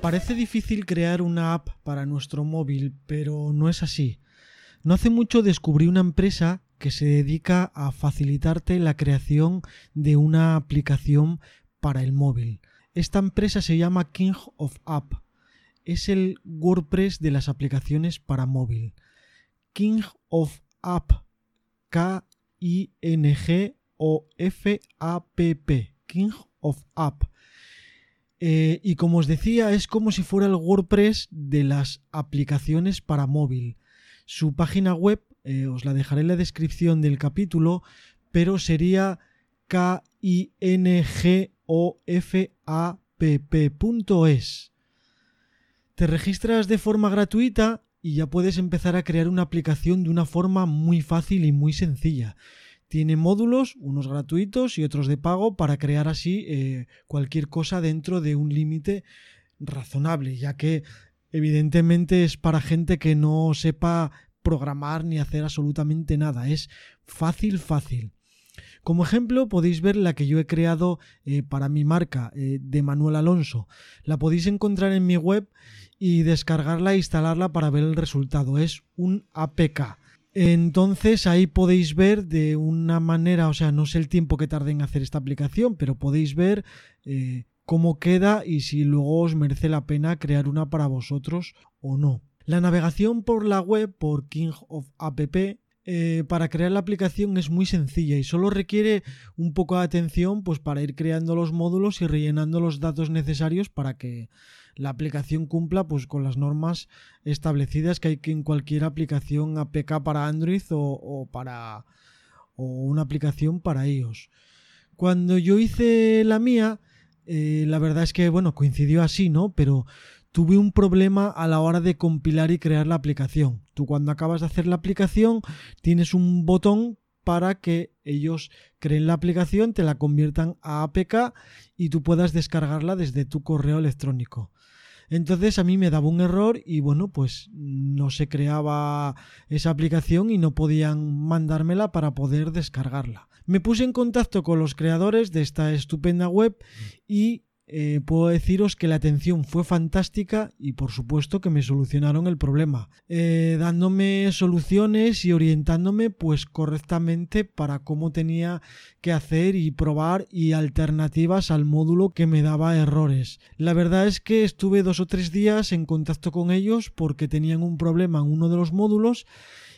Parece difícil crear una app para nuestro móvil, pero no es así. No hace mucho descubrí una empresa que se dedica a facilitarte la creación de una aplicación para el móvil. Esta empresa se llama King of App. Es el WordPress de las aplicaciones para móvil. King of App. K-I-N-G-O-F-A-P-P. King of App. Eh, y como os decía, es como si fuera el WordPress de las aplicaciones para móvil. Su página web eh, os la dejaré en la descripción del capítulo, pero sería k-i-n-g-o-f-a-p-p.es. Te registras de forma gratuita y ya puedes empezar a crear una aplicación de una forma muy fácil y muy sencilla. Tiene módulos, unos gratuitos y otros de pago, para crear así eh, cualquier cosa dentro de un límite razonable, ya que evidentemente es para gente que no sepa programar ni hacer absolutamente nada. Es fácil, fácil. Como ejemplo podéis ver la que yo he creado eh, para mi marca eh, de Manuel Alonso. La podéis encontrar en mi web y descargarla e instalarla para ver el resultado. Es un APK. Entonces ahí podéis ver de una manera, o sea, no sé el tiempo que tarde en hacer esta aplicación, pero podéis ver eh, cómo queda y si luego os merece la pena crear una para vosotros o no. La navegación por la web, por King of App, eh, para crear la aplicación es muy sencilla y solo requiere un poco de atención pues para ir creando los módulos y rellenando los datos necesarios para que la aplicación cumpla pues con las normas establecidas que hay en cualquier aplicación APK para Android o, para o una aplicación para iOS. Cuando yo hice la mía, eh, la verdad es que bueno, coincidió así, ¿no? Pero tuve un problema a la hora de compilar y crear la aplicación. Tú cuando acabas de hacer la aplicación tienes un botón para que ellos creen la aplicación, te la conviertan a APK y tú puedas descargarla desde tu correo electrónico. Entonces a mí me daba un error y bueno, pues no se creaba esa aplicación y no podían mandármela para poder descargarla. Me puse en contacto con los creadores de esta estupenda web y eh, puedo deciros que la atención fue fantástica y por supuesto que me solucionaron el problema, eh, dándome soluciones y orientándome pues correctamente para cómo tenía que hacer y probar y alternativas al módulo que me daba errores. La verdad es que estuve dos o tres días en contacto con ellos porque tenían un problema en uno de los módulos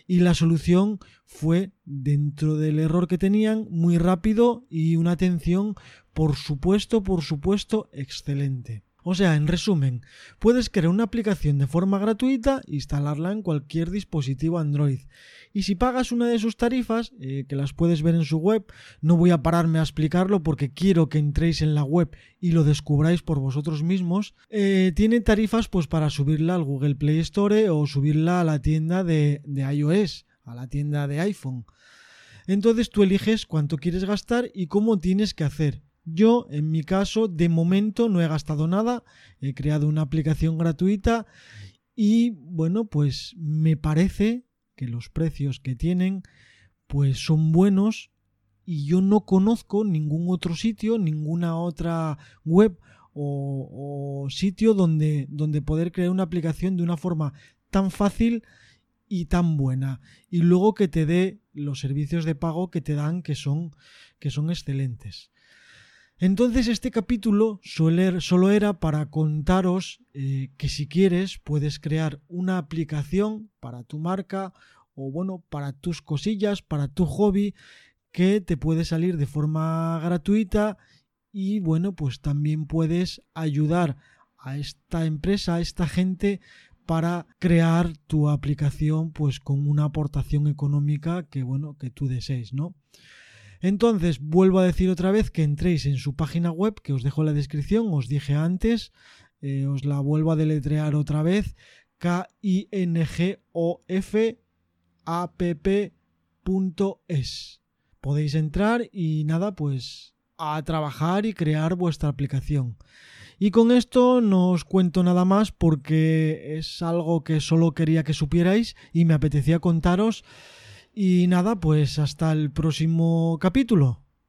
y la solución fue dentro del error que tenían muy rápido y una atención por supuesto, por supuesto, excelente. O sea, en resumen, puedes crear una aplicación de forma gratuita e instalarla en cualquier dispositivo Android. Y si pagas una de sus tarifas, eh, que las puedes ver en su web, no voy a pararme a explicarlo porque quiero que entréis en la web y lo descubráis por vosotros mismos, eh, tiene tarifas pues para subirla al Google Play Store o subirla a la tienda de, de iOS, a la tienda de iPhone. Entonces tú eliges cuánto quieres gastar y cómo tienes que hacer. Yo, en mi caso, de momento no he gastado nada, he creado una aplicación gratuita y bueno, pues me parece que los precios que tienen pues son buenos y yo no conozco ningún otro sitio, ninguna otra web o, sitio donde, donde poder crear una aplicación de una forma tan fácil y tan buena y luego que te dé los servicios de pago que te dan que son que son excelentes. Entonces este capítulo solo era para contaros eh, que si quieres puedes crear una aplicación para tu marca o bueno, para tus cosillas, para tu hobby, que te puede salir de forma gratuita y bueno, pues también puedes ayudar a esta empresa, a esta gente para crear tu aplicación pues con una aportación económica que bueno, que tú desees, ¿no? Entonces, vuelvo a decir otra vez que entréis en su página web, que os dejo en la descripción, os dije antes, eh, os la vuelvo a deletrear otra vez, K-I-N-G-O-F-A-P-P.es. Podéis entrar y nada, pues a trabajar y crear vuestra aplicación. Y con esto no os cuento nada más porque es algo que solo quería que supierais y me apetecía contaros. Y nada, pues hasta el próximo capítulo.